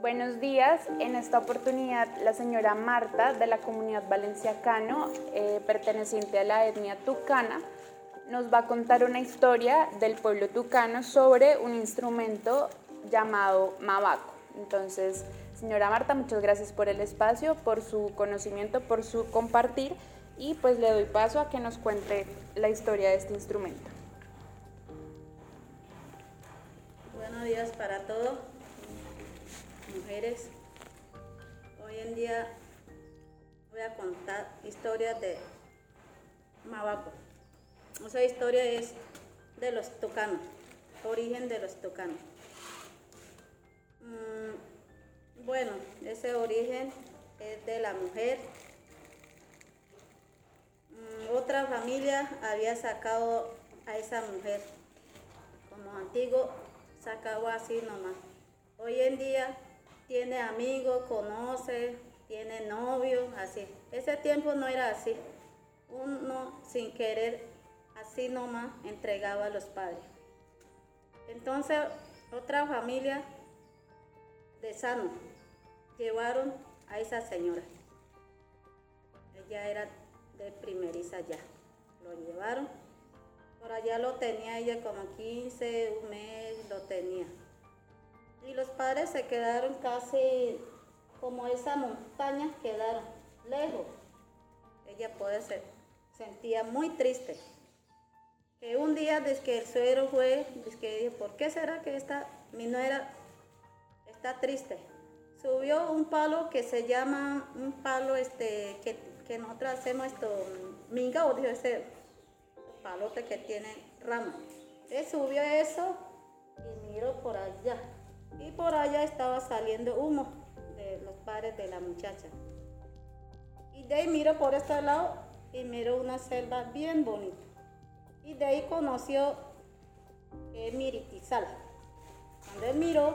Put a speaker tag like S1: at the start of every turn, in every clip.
S1: Buenos días. En esta oportunidad, la señora Marta, de la comunidad valenciacano, eh, perteneciente a la etnia tucana, nos va a contar una historia del pueblo tucano sobre un instrumento llamado mabaco. Entonces, señora Marta, muchas gracias por el espacio, por su conocimiento, por su compartir y pues le doy paso a que nos cuente la historia de este instrumento.
S2: Buenos días para todos, Hoy en día voy a contar historias de Mabaco. Esa historia es de los tucanos, origen de los tucanos. Mm, bueno, ese origen es de la mujer. Mm, otra familia había sacado a esa mujer. Como antiguo, sacaba así nomás. Hoy en día tiene amigos, conoce, tiene novio, así. Ese tiempo no era así. Uno sin querer, así nomás, entregaba a los padres. Entonces, otra familia de sano llevaron a esa señora. Ella era de primeriza ya. Lo llevaron. Por allá lo tenía ella como 15, un mes lo tenía. Y los padres se quedaron casi como esa montaña, quedaron lejos. Ella puede ser, sentía muy triste. Que un día desde que el suegro fue, desde que dijo, ¿por qué será que esta mi nuera está triste? Subió un palo que se llama, un palo este, que, que nosotros hacemos esto, minga o dijo ese palote que tiene rama. Él subió eso y miró por allá. Y por allá estaba saliendo humo de los padres de la muchacha. Y de ahí miró por este lado y miró una selva bien bonita. Y de ahí conoció es Miritizal. Cuando él miró,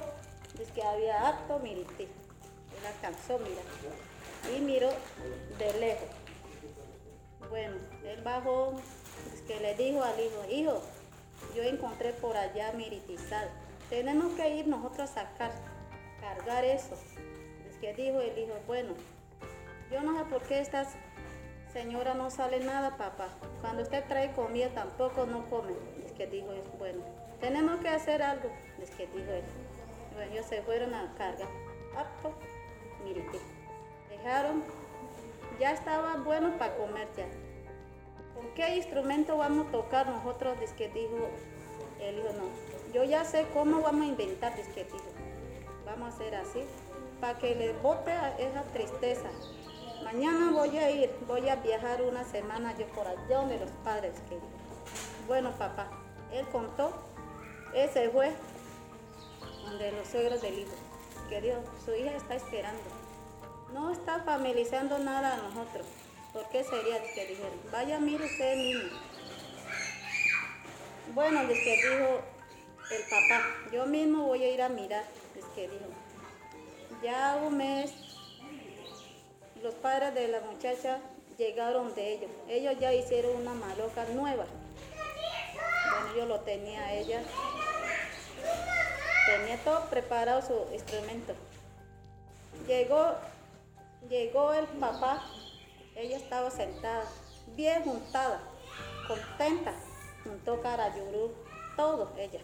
S2: dice que había acto Miriti. Él alcanzó, mira. Y miró de lejos. Bueno, él bajó, es que le dijo al hijo, hijo, yo encontré por allá Miritizal tenemos que ir nosotros a sacar, cargar eso. Es que dijo el hijo, bueno, yo no sé por qué esta señora no sale nada, papá. Cuando usted trae comida tampoco no come. Es que dijo, bueno, tenemos que hacer algo. Es que dijo él. Bueno, ellos se fueron a cargar. Apto, mire, dejaron, ya estaba bueno para comer ya. ¿Con qué instrumento vamos a tocar nosotros? Es que dijo el hijo, no, yo ya sé cómo vamos a inventar disquetitos. Vamos a hacer así, para que le bote esa tristeza. Mañana voy a ir, voy a viajar una semana yo por allá donde los padres querían. Bueno, papá, él contó, ese fue donde los suegros del hijo, que Dios, su hija está esperando. No está familiarizando nada a nosotros. ¿Por qué sería que dijeron? Vaya, mire usted mismo. Bueno, les dijo, el papá, yo mismo voy a ir a mirar, es que dijo, ya un mes, los padres de la muchacha llegaron de ellos, ellos ya hicieron una maloca nueva, bueno, yo lo tenía ella, tenía todo preparado su instrumento, llegó, llegó el papá, ella estaba sentada, bien juntada, contenta, juntó carayurú, todo ella.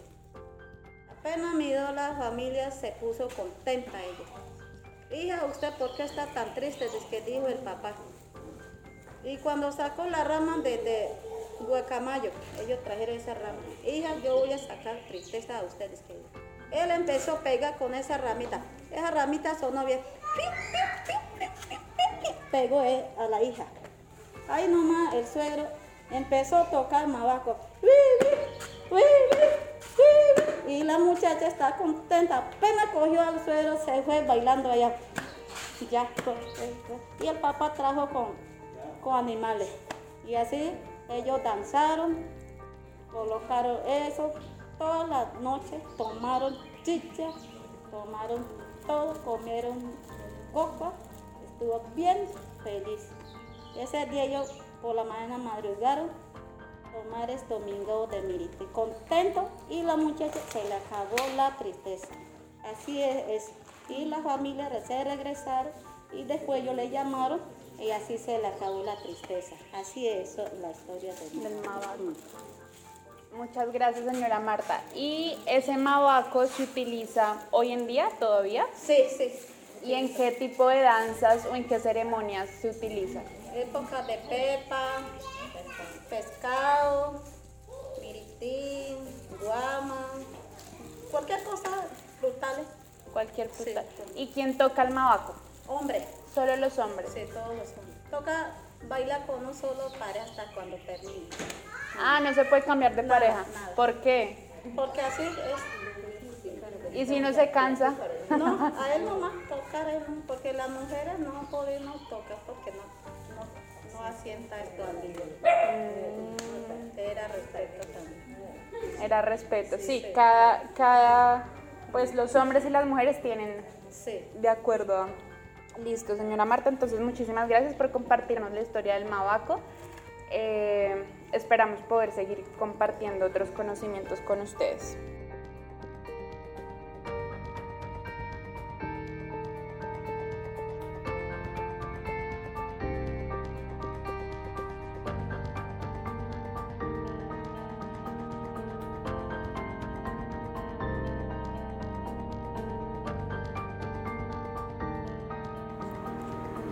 S2: Apenas miró la familia, se puso contenta ella. Hija, ¿usted por qué está tan triste? Es que dijo el papá. Y cuando sacó la rama de, de guacamayo, ellos trajeron esa rama. Hija, yo voy a sacar tristeza a ustedes. Que él empezó a pegar con esa ramita. Esa ramita sonó bien. Pegó a la hija. Ahí nomás el suegro empezó a tocar mabaco. Y la muchacha está contenta. Apenas cogió al suelo, se fue bailando allá. Ya, pues, y el papá trajo con, con animales. Y así ellos danzaron, colocaron eso. Toda la noche tomaron chicha, tomaron todo, comieron coca. Estuvo bien feliz. Ese día ellos por la mañana madrugaron Omar es Domingo de Miriti, contento y la muchacha se le acabó la tristeza. Así es, y la familia se regresaron y después ellos le llamaron y así se le acabó la tristeza. Así es la historia del,
S1: del mabaco. Muchas gracias, señora Marta. ¿Y ese mabaco se utiliza hoy en día todavía?
S2: Sí, sí.
S1: ¿Y en qué tipo de danzas o en qué ceremonias se utiliza?
S2: Época de pepa, pescado, miritín, guama, cualquier cosa frutales.
S1: Cualquier fruta. ¿Y quién toca el mabaco?
S2: Hombre.
S1: Solo los hombres.
S2: Sí, todos los hombres. Toca bailar con un solo pareja hasta cuando termine.
S1: Ah, no se puede cambiar de pareja. ¿Por qué?
S2: Porque así es.
S1: ¿Y si no se cansa?
S2: No, a él nomás tocar, porque las mujeres no podemos tocar porque no, no, asienta esto al mm. Era respeto también.
S1: Era respeto, sí, cada, cada, pues los hombres y las mujeres tienen
S2: sí.
S1: de acuerdo. Listo, señora Marta, entonces muchísimas gracias por compartirnos la historia del Mabaco. Eh, esperamos poder seguir compartiendo otros conocimientos con ustedes.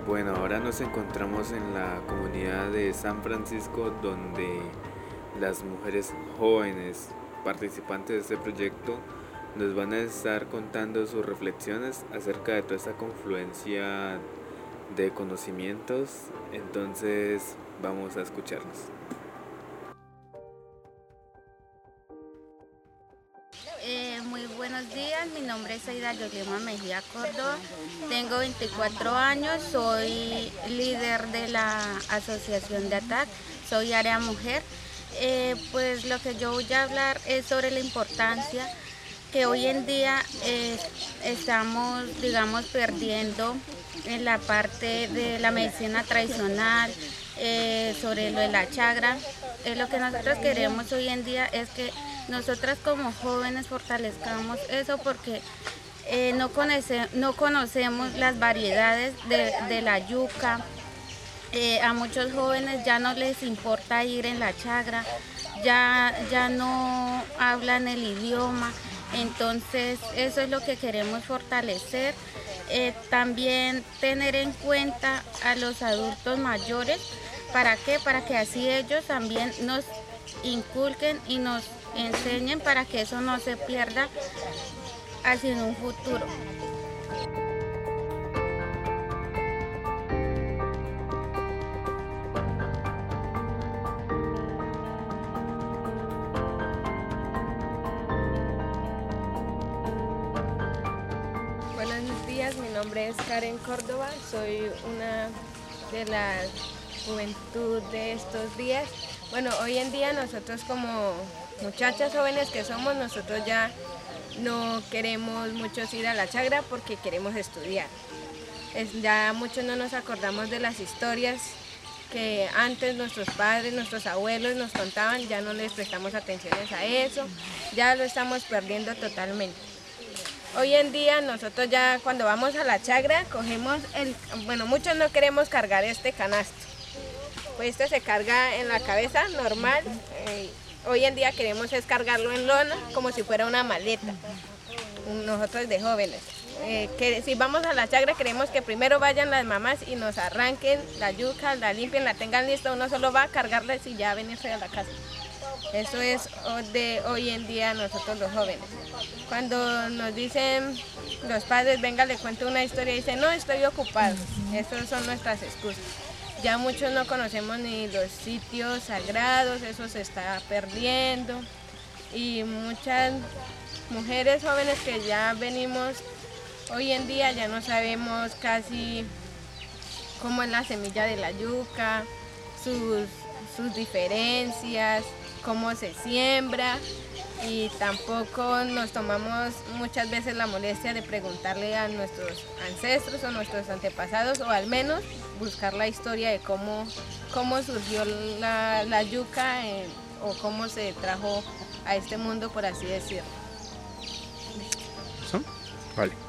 S3: Bueno, ahora nos encontramos en la comunidad de San Francisco donde las mujeres jóvenes participantes de este proyecto nos van a estar contando sus reflexiones acerca de toda esta confluencia de conocimientos. Entonces vamos a escucharlos.
S4: Buenos días, mi nombre es Aida Yolima Mejía Córdoba, tengo 24 años, soy líder de la Asociación de ATAC, soy área mujer. Eh, pues lo que yo voy a hablar es sobre la importancia que hoy en día eh, estamos, digamos, perdiendo en la parte de la medicina tradicional, eh, sobre lo de la chagra. lo que nosotros queremos hoy en día es que nosotras como jóvenes fortalezcamos eso porque eh, no, no conocemos las variedades de, la yuca. Eh, a muchos jóvenes ya no les importa ir en la chagra, ya, ya no hablan el idioma. Entonces eso es lo que queremos fortalecer. Eh, también tener en cuenta a los adultos mayores. ¿Para qué? Para que así ellos también nos inculquen y nos enseñen para que eso no se pierda hacia un futuro.
S5: Buenos días, mi nombre es Karen Córdoba, soy una de la juventud de estos días. Bueno, hoy en día nosotros como muchachas jóvenes que somos, nosotros ya no queremos muchos ir a la chagra porque queremos estudiar. ya muchos no nos acordamos de las historias que antes nuestros padres, nuestros abuelos nos contaban, ya no les prestamos atenciones a eso, ya lo estamos perdiendo totalmente. Hoy en día nosotros ya cuando vamos a la chagra cogemos el, bueno muchos no queremos cargar este canasto, pues este se carga en la cabeza normal, eh, Hoy en día queremos descargarlo en lona como si fuera una maleta, nosotros de jóvenes. Eh, si vamos a la chagra queremos que primero vayan las mamás y nos arranquen la yuca, la limpien, la tengan lista, uno solo va a cargarles y ya venirse a la casa. Eso es de hoy en día nosotros los jóvenes. Cuando nos dicen los padres, venga, le cuento una historia, dicen, no, estoy ocupado. Esas son nuestras excusas. Ya muchos no conocemos ni los sitios sagrados, eso se está perdiendo. Y muchas mujeres jóvenes que ya venimos hoy en día ya no sabemos casi cómo es la semilla de la yuca, sus, sus diferencias, cómo se siembra y tampoco nos tomamos muchas veces la molestia de preguntarle a nuestros ancestros o nuestros antepasados o al menos buscar la historia de cómo, cómo surgió la, yuca o cómo se trajo a este mundo, por así decirlo.
S3: Vale.